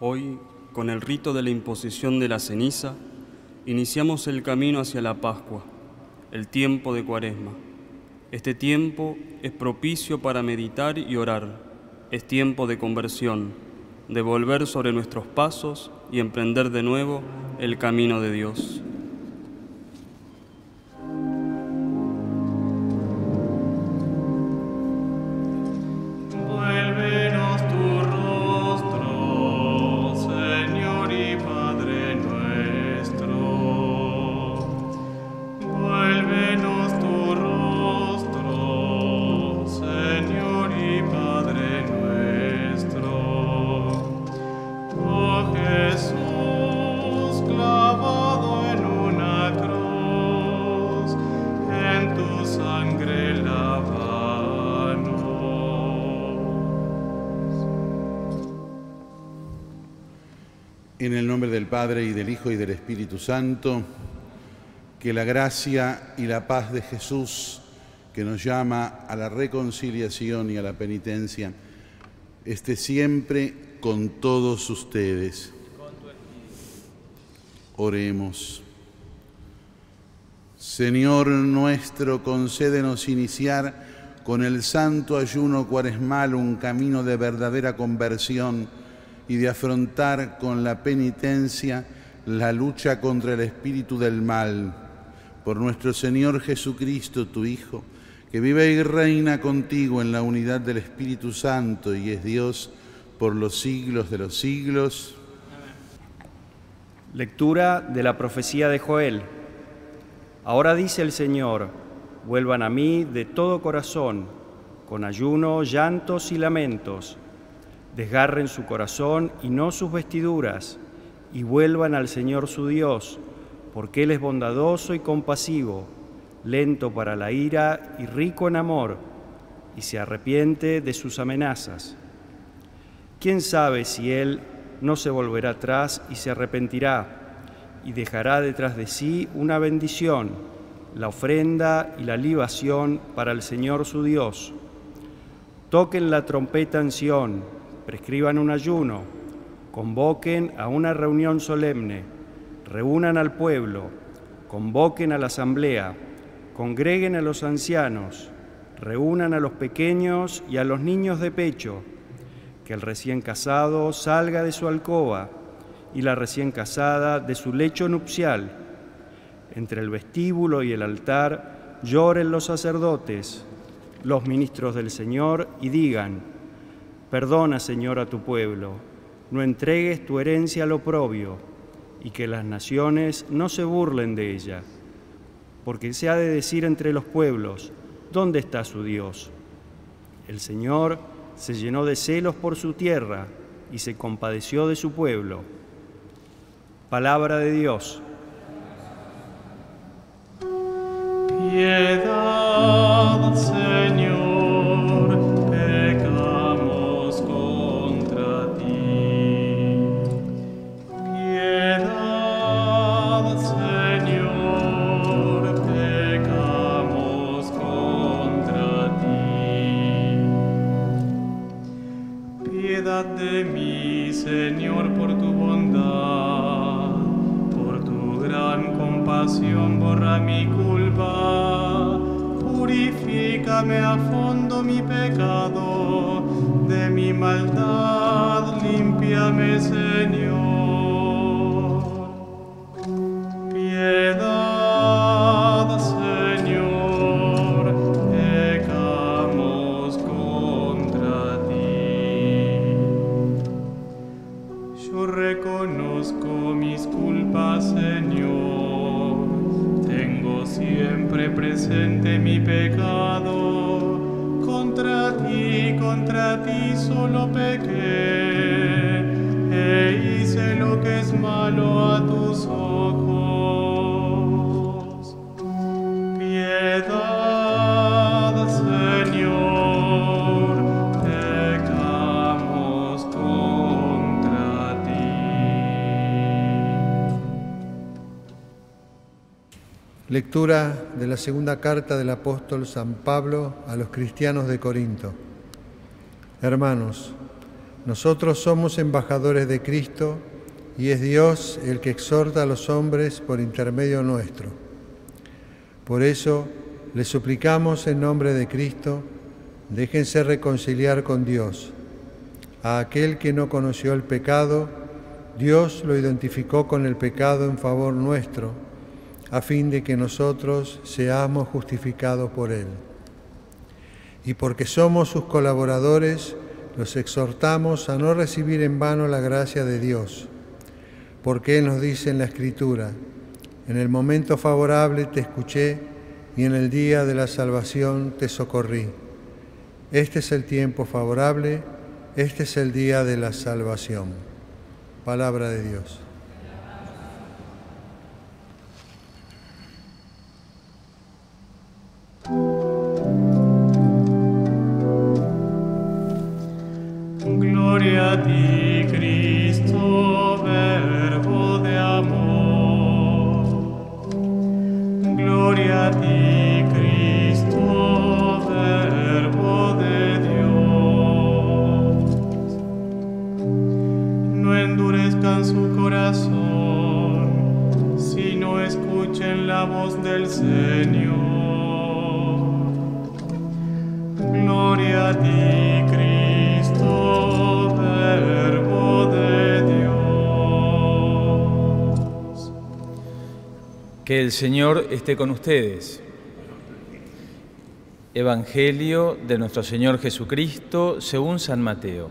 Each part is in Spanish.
Hoy, con el rito de la imposición de la ceniza, iniciamos el camino hacia la Pascua, el tiempo de Cuaresma. Este tiempo es propicio para meditar y orar, es tiempo de conversión, de volver sobre nuestros pasos y emprender de nuevo el camino de Dios. En el nombre del Padre y del Hijo y del Espíritu Santo, que la gracia y la paz de Jesús, que nos llama a la reconciliación y a la penitencia, esté siempre con todos ustedes. Oremos. Señor nuestro, concédenos iniciar con el santo ayuno cuaresmal un camino de verdadera conversión y de afrontar con la penitencia la lucha contra el espíritu del mal. Por nuestro Señor Jesucristo, tu Hijo, que vive y reina contigo en la unidad del Espíritu Santo y es Dios por los siglos de los siglos. Lectura de la profecía de Joel. Ahora dice el Señor, vuelvan a mí de todo corazón, con ayuno, llantos y lamentos. Desgarren su corazón y no sus vestiduras, y vuelvan al Señor su Dios, porque Él es bondadoso y compasivo, lento para la ira y rico en amor, y se arrepiente de sus amenazas. ¿Quién sabe si Él no se volverá atrás y se arrepentirá, y dejará detrás de sí una bendición, la ofrenda y la libación para el Señor su Dios? Toquen la trompeta en Sión, prescriban un ayuno, convoquen a una reunión solemne, reúnan al pueblo, convoquen a la asamblea, congreguen a los ancianos, reúnan a los pequeños y a los niños de pecho, que el recién casado salga de su alcoba y la recién casada de su lecho nupcial. Entre el vestíbulo y el altar lloren los sacerdotes, los ministros del Señor, y digan, Perdona, Señor, a tu pueblo, no entregues tu herencia al oprobio, y que las naciones no se burlen de ella, porque se ha de decir entre los pueblos, ¿dónde está su Dios? El Señor se llenó de celos por su tierra y se compadeció de su pueblo. Palabra de Dios. Lectura de la segunda carta del apóstol San Pablo a los cristianos de Corinto. Hermanos, Nosotros somos embajadores de Cristo y es Dios el que exhorta a los hombres por intermedio nuestro. Por eso, le suplicamos en nombre de Cristo, déjense reconciliar con Dios. A aquel que no conoció el pecado, Dios lo identificó con el pecado en favor nuestro, a fin de que nosotros seamos justificados por él. Y porque somos sus colaboradores, los exhortamos a no recibir en vano la gracia de Dios, porque Él nos dice en la Escritura, en el momento favorable te escuché y en el día de la salvación te socorrí. Este es el tiempo favorable, este es el día de la salvación. Palabra de Dios. Ti, Que el Señor esté con ustedes. Evangelio de nuestro Señor Jesucristo según San Mateo.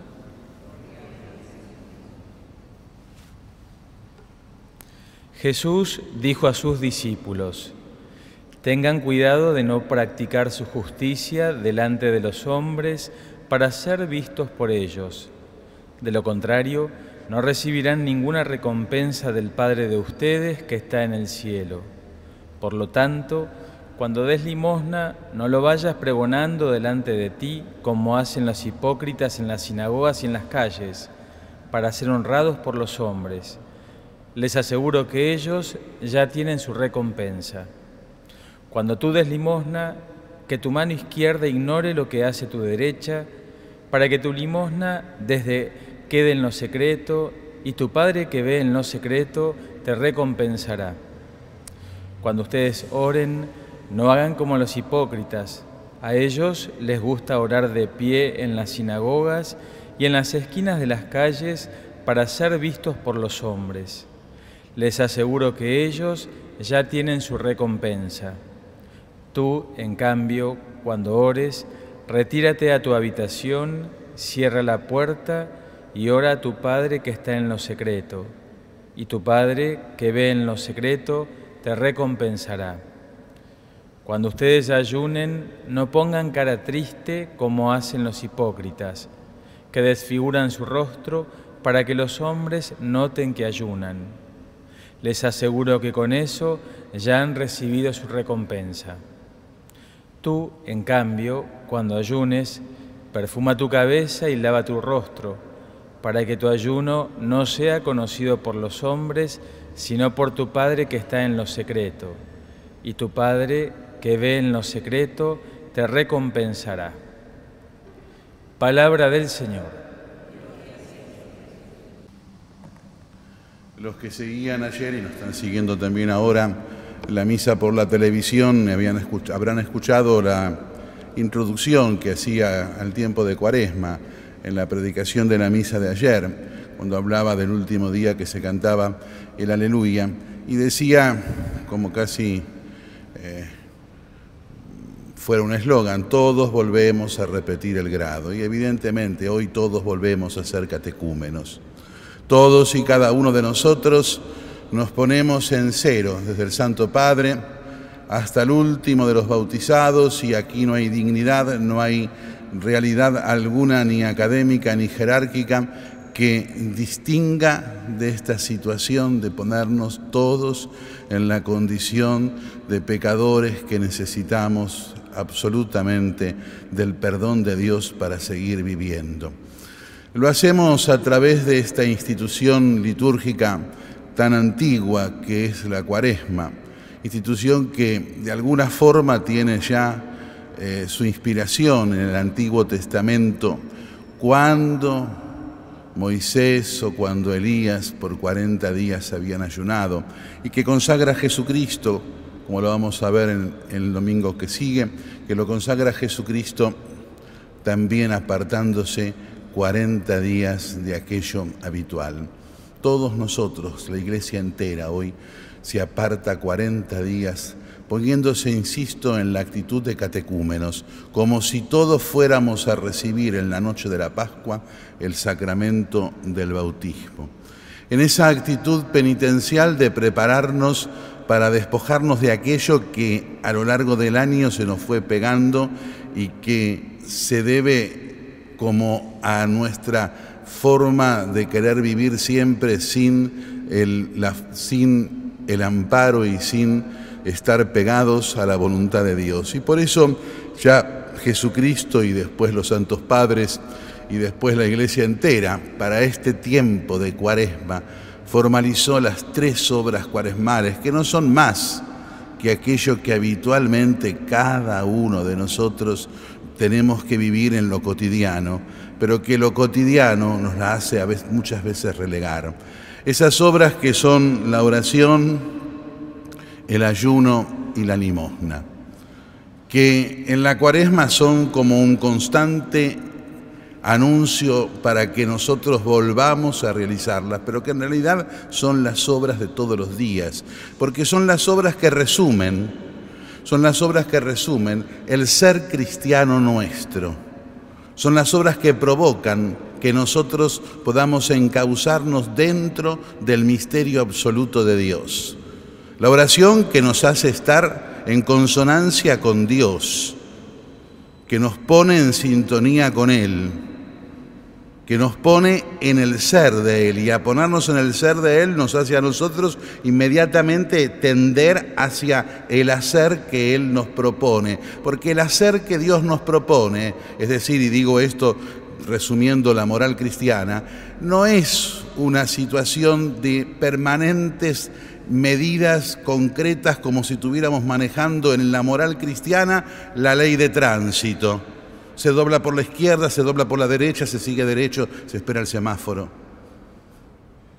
Jesús dijo a sus discípulos, Tengan cuidado de no practicar su justicia delante de los hombres para ser vistos por ellos. De lo contrario, no recibirán ninguna recompensa del Padre de ustedes que está en el cielo. Por lo tanto, cuando des limosna, no lo vayas pregonando delante de ti como hacen los hipócritas en las sinagogas y en las calles, para ser honrados por los hombres. Les aseguro que ellos ya tienen su recompensa. Cuando tú des limosna, que tu mano izquierda ignore lo que hace tu derecha, para que tu limosna desde quede en lo secreto y tu Padre que ve en lo secreto te recompensará. Cuando ustedes oren, no hagan como los hipócritas. A ellos les gusta orar de pie en las sinagogas y en las esquinas de las calles para ser vistos por los hombres. Les aseguro que ellos ya tienen su recompensa. Tú, en cambio, cuando ores, retírate a tu habitación, cierra la puerta y ora a tu Padre que está en lo secreto. Y tu Padre que ve en lo secreto te recompensará. Cuando ustedes ayunen, no pongan cara triste como hacen los hipócritas, que desfiguran su rostro para que los hombres noten que ayunan. Les aseguro que con eso ya han recibido su recompensa. Tú, en cambio, cuando ayunes, perfuma tu cabeza y lava tu rostro, para que tu ayuno no sea conocido por los hombres, sino por tu Padre que está en lo secreto. Y tu Padre que ve en lo secreto te recompensará. Palabra del Señor. Los que seguían ayer y nos están siguiendo también ahora la misa por la televisión habrán escuchado la introducción que hacía al tiempo de Cuaresma en la predicación de la misa de ayer, cuando hablaba del último día que se cantaba el Aleluya, y decía, como casi eh, fuera un eslogan, todos volvemos a repetir el grado, y evidentemente hoy todos volvemos a ser catecúmenos. Todos y cada uno de nosotros nos ponemos en cero, desde el Santo Padre hasta el último de los bautizados, y aquí no hay dignidad, no hay realidad alguna, ni académica ni jerárquica, que distinga de esta situación de ponernos todos en la condición de pecadores que necesitamos absolutamente del perdón de Dios para seguir viviendo. Lo hacemos a través de esta institución litúrgica tan antigua que es la cuaresma, institución que de alguna forma tiene ya eh, su inspiración en el Antiguo Testamento, cuando Moisés o cuando Elías por 40 días habían ayunado, y que consagra a Jesucristo, como lo vamos a ver en, el domingo que sigue, que lo consagra a Jesucristo también apartándose 40 días de aquello habitual. Todos nosotros, la iglesia entera hoy, se aparta 40 días poniéndose, insisto, en la actitud de catecúmenos, como si todos fuéramos a recibir en la noche de la Pascua el sacramento del bautismo. En esa actitud penitencial de prepararnos para despojarnos de aquello que a lo largo del año se nos fue pegando y que se debe como a nuestra forma de querer vivir siempre sin el, sin el amparo y sin estar pegados a la voluntad de Dios. Y por eso ya Jesucristo y después los santos padres y después la iglesia entera, para este tiempo de cuaresma, formalizó las tres obras cuaresmales, que no son más que aquello que habitualmente cada uno de nosotros tenemos que vivir en lo cotidiano, pero que lo cotidiano nos la hace a veces, muchas veces relegar. Esas obras que son la oración, el ayuno y la limosna, que en la cuaresma son como un constante anuncio para que nosotros volvamos a realizarlas, pero que en realidad son las obras de todos los días, porque son las obras que resumen, son las obras que resumen el ser cristiano nuestro, son las obras que provocan que nosotros podamos encauzarnos dentro del misterio absoluto de Dios. La oración que nos hace estar en consonancia con Dios, que nos pone en sintonía con Él, que nos pone en el ser de Él y a ponernos en el ser de Él nos hace a nosotros inmediatamente tender hacia el hacer que Él nos propone. Porque el hacer que Dios nos propone, es decir, y digo esto resumiendo la moral cristiana, no es una situación de permanentes medidas concretas como si estuviéramos manejando en la moral cristiana la ley de tránsito. Se dobla por la izquierda, se dobla por la derecha, se sigue derecho, se espera el semáforo.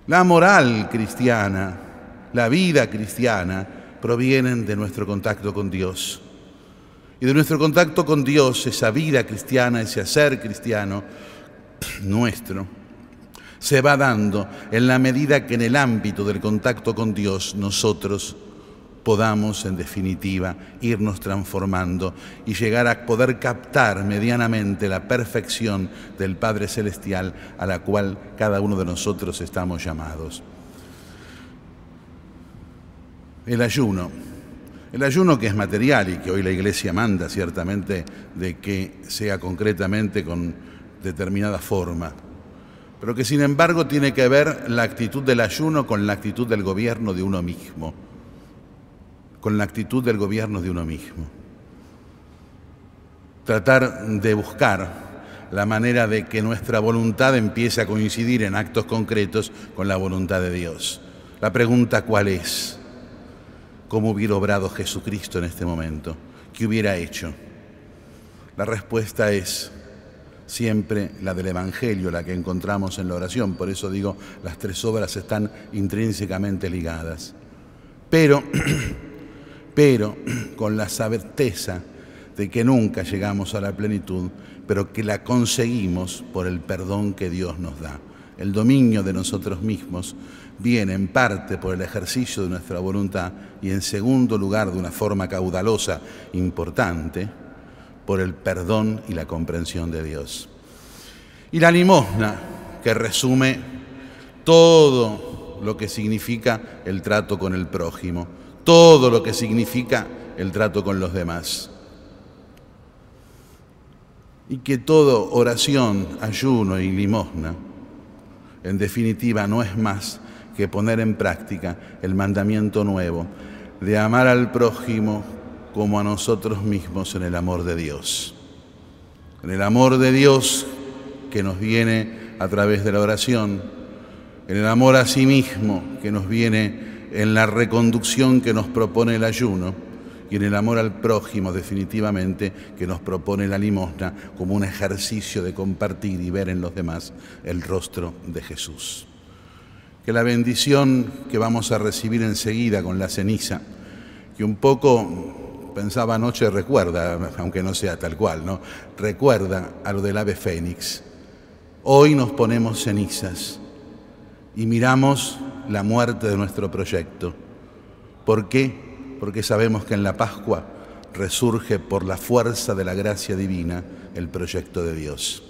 La moral cristiana, la vida cristiana, provienen de nuestro contacto con Dios. Y de nuestro contacto con Dios, esa vida cristiana, ese hacer cristiano nuestro, se va dando en la medida que en el ámbito del contacto con Dios nosotros podamos, en definitiva, irnos transformando y llegar a poder captar medianamente la perfección del Padre Celestial a la cual cada uno de nosotros estamos llamados. El ayuno. El ayuno que es material y que hoy la Iglesia manda ciertamente de que sea concretamente con determinada forma pero que sin embargo tiene que ver la actitud del ayuno con la actitud del gobierno de uno mismo, con la actitud del gobierno de uno mismo. Tratar de buscar la manera de que nuestra voluntad empiece a coincidir en actos concretos con la voluntad de Dios. La pregunta cuál es, ¿cómo hubiera obrado Jesucristo en este momento? ¿Qué hubiera hecho? La respuesta es, siempre la del Evangelio, la que encontramos en la oración. Por eso digo, las tres obras están intrínsecamente ligadas. Pero, pero con la certeza de que nunca llegamos a la plenitud, pero que la conseguimos por el perdón que Dios nos da. El dominio de nosotros mismos viene en parte por el ejercicio de nuestra voluntad y en segundo lugar de una forma caudalosa importante por el perdón y la comprensión de Dios. Y la limosna, que resume todo lo que significa el trato con el prójimo, todo lo que significa el trato con los demás. Y que todo oración, ayuno y limosna, en definitiva, no es más que poner en práctica el mandamiento nuevo de amar al prójimo como a nosotros mismos en el amor de Dios. En el amor de Dios que nos viene a través de la oración, en el amor a sí mismo que nos viene en la reconducción que nos propone el ayuno y en el amor al prójimo definitivamente que nos propone la limosna como un ejercicio de compartir y ver en los demás el rostro de Jesús. Que la bendición que vamos a recibir enseguida con la ceniza, que un poco pensaba anoche recuerda, aunque no sea tal cual, ¿no? Recuerda a lo del ave fénix. Hoy nos ponemos cenizas y miramos la muerte de nuestro proyecto. ¿Por qué? Porque sabemos que en la Pascua resurge por la fuerza de la gracia divina el proyecto de Dios.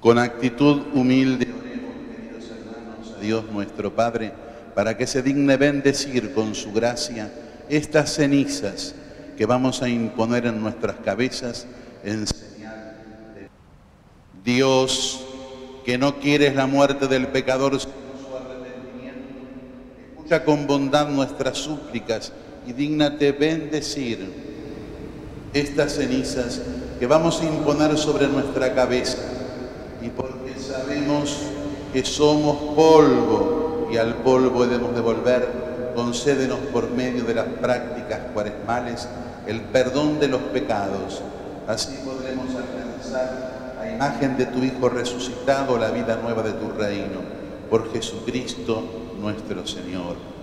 Con actitud humilde oremos, queridos hermanos, a Dios nuestro Padre, para que se digne bendecir con su gracia estas cenizas que vamos a imponer en nuestras cabezas en señal de Dios que no quieres la muerte del pecador sino su arrepentimiento. Escucha con bondad nuestras súplicas y dígnate bendecir estas cenizas que vamos a imponer sobre nuestra cabeza. Y porque sabemos que somos polvo y al polvo debemos devolver, concédenos por medio de las prácticas cuaresmales el perdón de los pecados. Así podremos alcanzar imagen de tu Hijo resucitado, la vida nueva de tu reino, por Jesucristo nuestro Señor.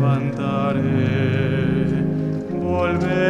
levantaré, volveré.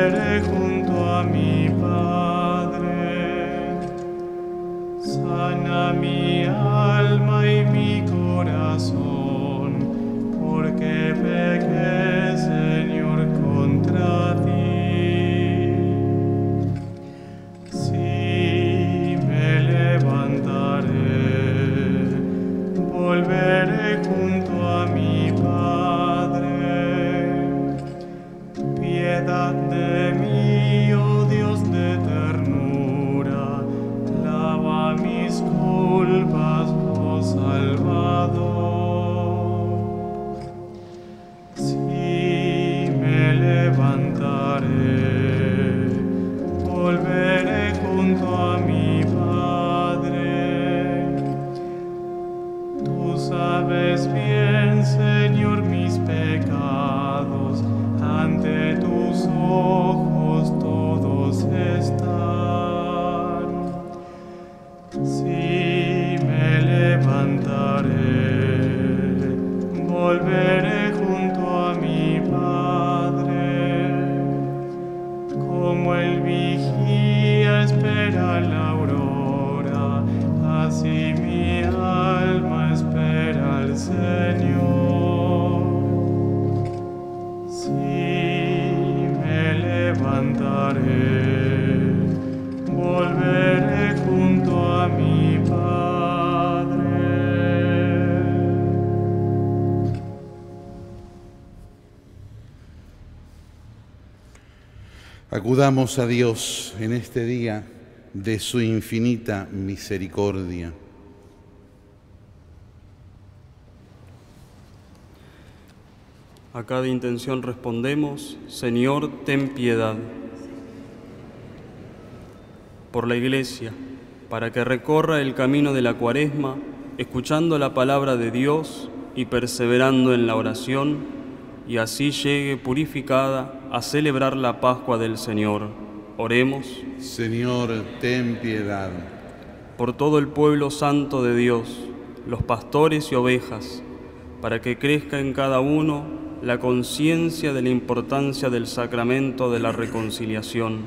A Dios en este día de su infinita misericordia. A cada intención respondemos, Señor, ten piedad. Por la Iglesia, para que recorra el camino de la cuaresma escuchando la palabra de Dios y perseverando en la oración, y así llegue purificada a celebrar la Pascua del Señor. Oremos. Señor, ten piedad. Por todo el pueblo santo de Dios, los pastores y ovejas, para que crezca en cada uno la conciencia de la importancia del sacramento de la reconciliación,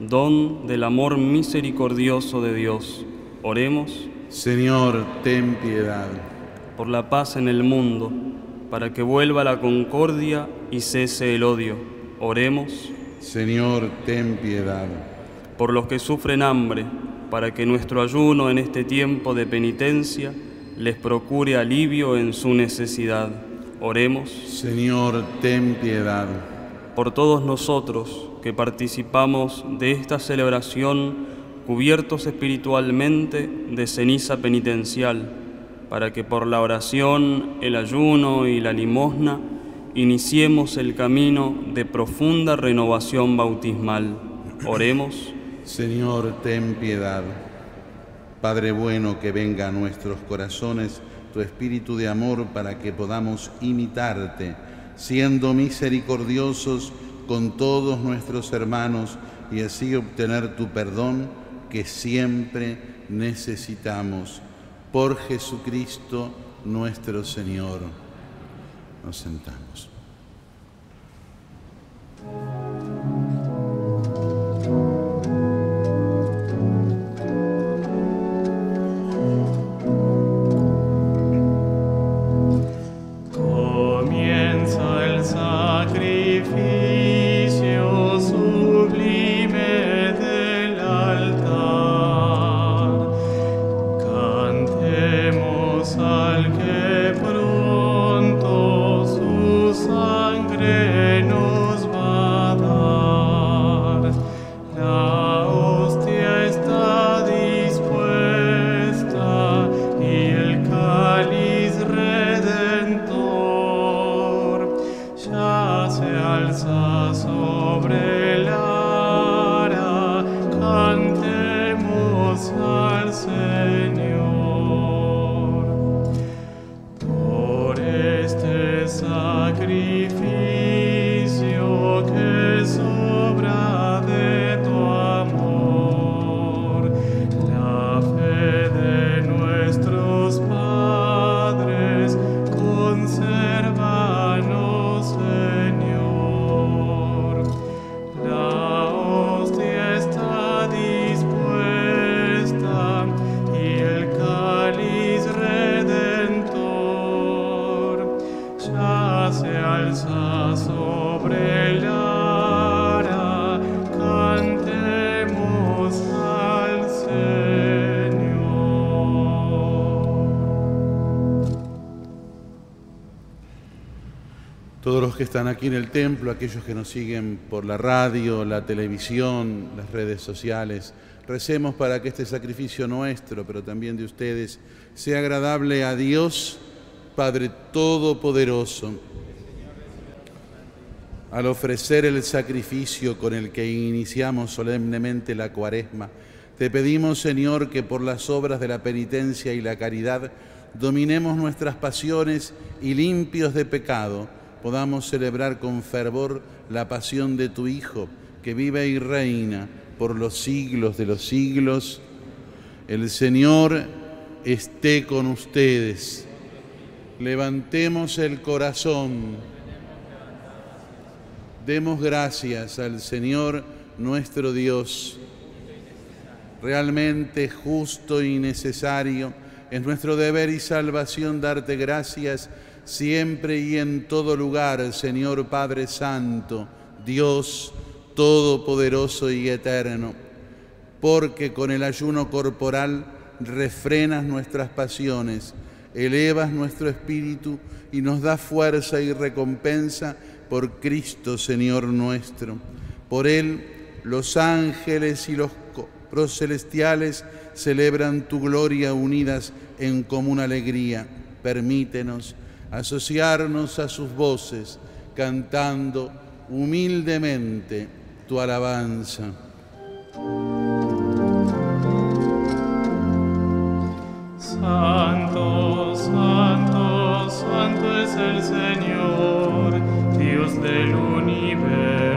don del amor misericordioso de Dios. Oremos. Señor, ten piedad. Por la paz en el mundo, para que vuelva la concordia y cese el odio. Oremos. Señor, ten piedad. Por los que sufren hambre, para que nuestro ayuno en este tiempo de penitencia les procure alivio en su necesidad. Oremos. Señor, ten piedad. Por todos nosotros que participamos de esta celebración cubiertos espiritualmente de ceniza penitencial, para que por la oración, el ayuno y la limosna iniciemos el camino de profunda renovación bautismal. Oremos. Señor, ten piedad. Padre bueno, que venga a nuestros corazones tu espíritu de amor para que podamos imitarte, siendo misericordiosos con todos nuestros hermanos y así obtener tu perdón que siempre necesitamos. Por Jesucristo nuestro Señor. Nos sentamos. Que están aquí en el templo, aquellos que nos siguen por la radio, la televisión, las redes sociales. Recemos para que este sacrificio nuestro, pero también de ustedes, sea agradable a Dios, Padre Todopoderoso. Al ofrecer el sacrificio con el que iniciamos solemnemente la cuaresma, te pedimos, Señor, que por las obras de la penitencia y la caridad dominemos nuestras pasiones y limpios de pecado, podamos celebrar con fervor la pasión de tu Hijo, que vive y reina por los siglos de los siglos. El Señor esté con ustedes. Levantemos el corazón. Demos gracias al Señor nuestro Dios. Realmente justo y necesario es nuestro deber y salvación darte gracias siempre y en todo lugar, Señor Padre Santo, Dios Todopoderoso y Eterno, porque con el ayuno corporal refrenas nuestras pasiones, elevas nuestro espíritu y nos da fuerza y recompensa por Cristo, Señor nuestro. Por Él los ángeles y los procelestiales celebran tu gloria unidas en común alegría. Permítenos asociarnos a sus voces, cantando humildemente tu alabanza santo es el Señor, Dios del universo.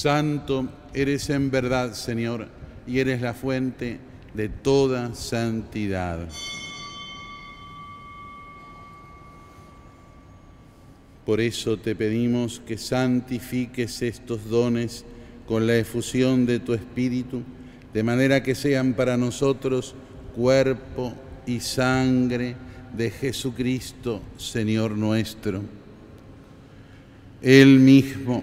Santo eres en verdad, Señor, y eres la fuente de toda santidad. Por eso te pedimos que santifiques estos dones con la efusión de tu Espíritu, de manera que sean para nosotros cuerpo y sangre de Jesucristo, Señor nuestro. Él mismo,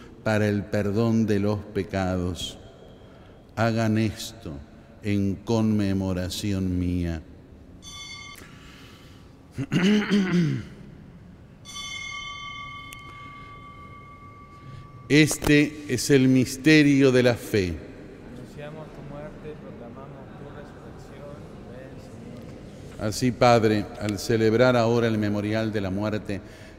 para el perdón de los pecados. Hagan esto en conmemoración mía. Este es el misterio de la fe. Anunciamos tu muerte, proclamamos tu resurrección. Ven, Señor. Así, Padre, al celebrar ahora el memorial de la muerte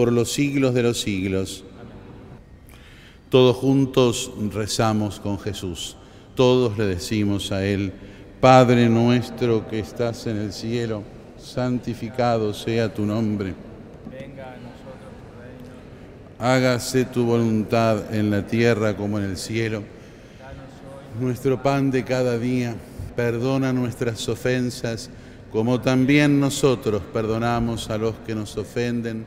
por los siglos de los siglos. Todos juntos rezamos con Jesús, todos le decimos a Él, Padre nuestro que estás en el cielo, santificado sea tu nombre. Venga a nosotros tu reino. Hágase tu voluntad en la tierra como en el cielo. Nuestro pan de cada día, perdona nuestras ofensas, como también nosotros perdonamos a los que nos ofenden.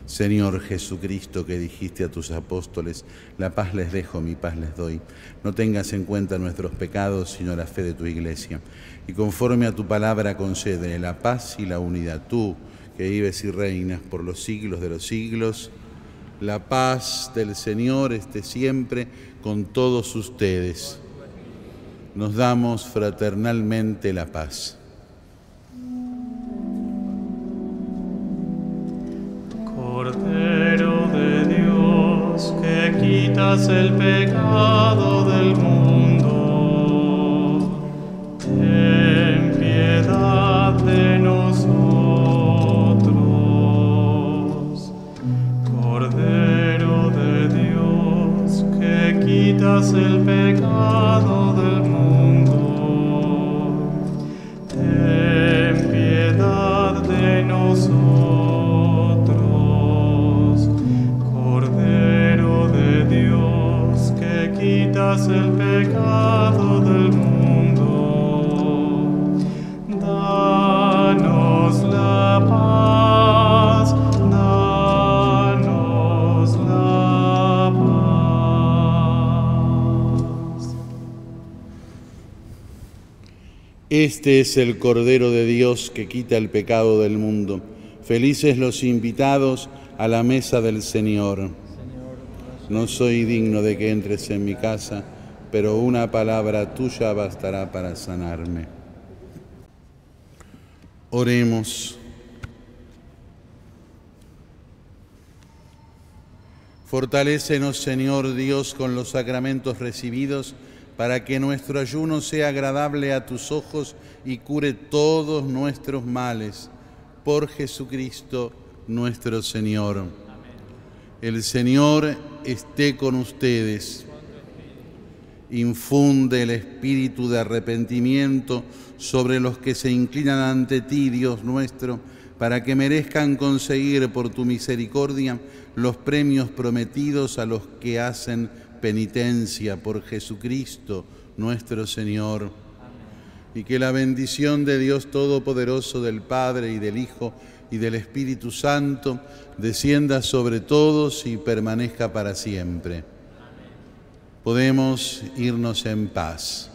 Señor. Jesucristo, que dijiste a tus apóstoles, la paz les dejo, mi paz les doy. No tengas en cuenta nuestros pecados, sino la fe de tu iglesia. Y conforme a tu palabra concede la paz y la unidad. Tú, que vives y reinas por los siglos de los siglos, la paz del Señor esté siempre con todos ustedes. Nos damos fraternalmente la paz. El pecado Este es el Cordero de Dios que quita el pecado del mundo. Felices los invitados a la mesa del Señor. No soy digno de que entres en mi casa, pero una palabra tuya bastará para sanarme. Oremos. Fortalécenos, Señor Dios, con los sacramentos recibidos, para que nuestro ayuno sea agradable a tus ojos y cure todos nuestros males. Por Jesucristo nuestro Señor. El Señor esté con ustedes. Infunde el espíritu de arrepentimiento sobre los que se inclinan ante ti, Dios nuestro, para que merezcan conseguir por tu misericordia los premios prometidos a los que hacen penitencia por Jesucristo nuestro Señor. Y que la bendición de Dios Todopoderoso, del Padre y del Hijo y del Espíritu Santo, descienda sobre todos y permanezca para siempre. Podemos irnos en paz.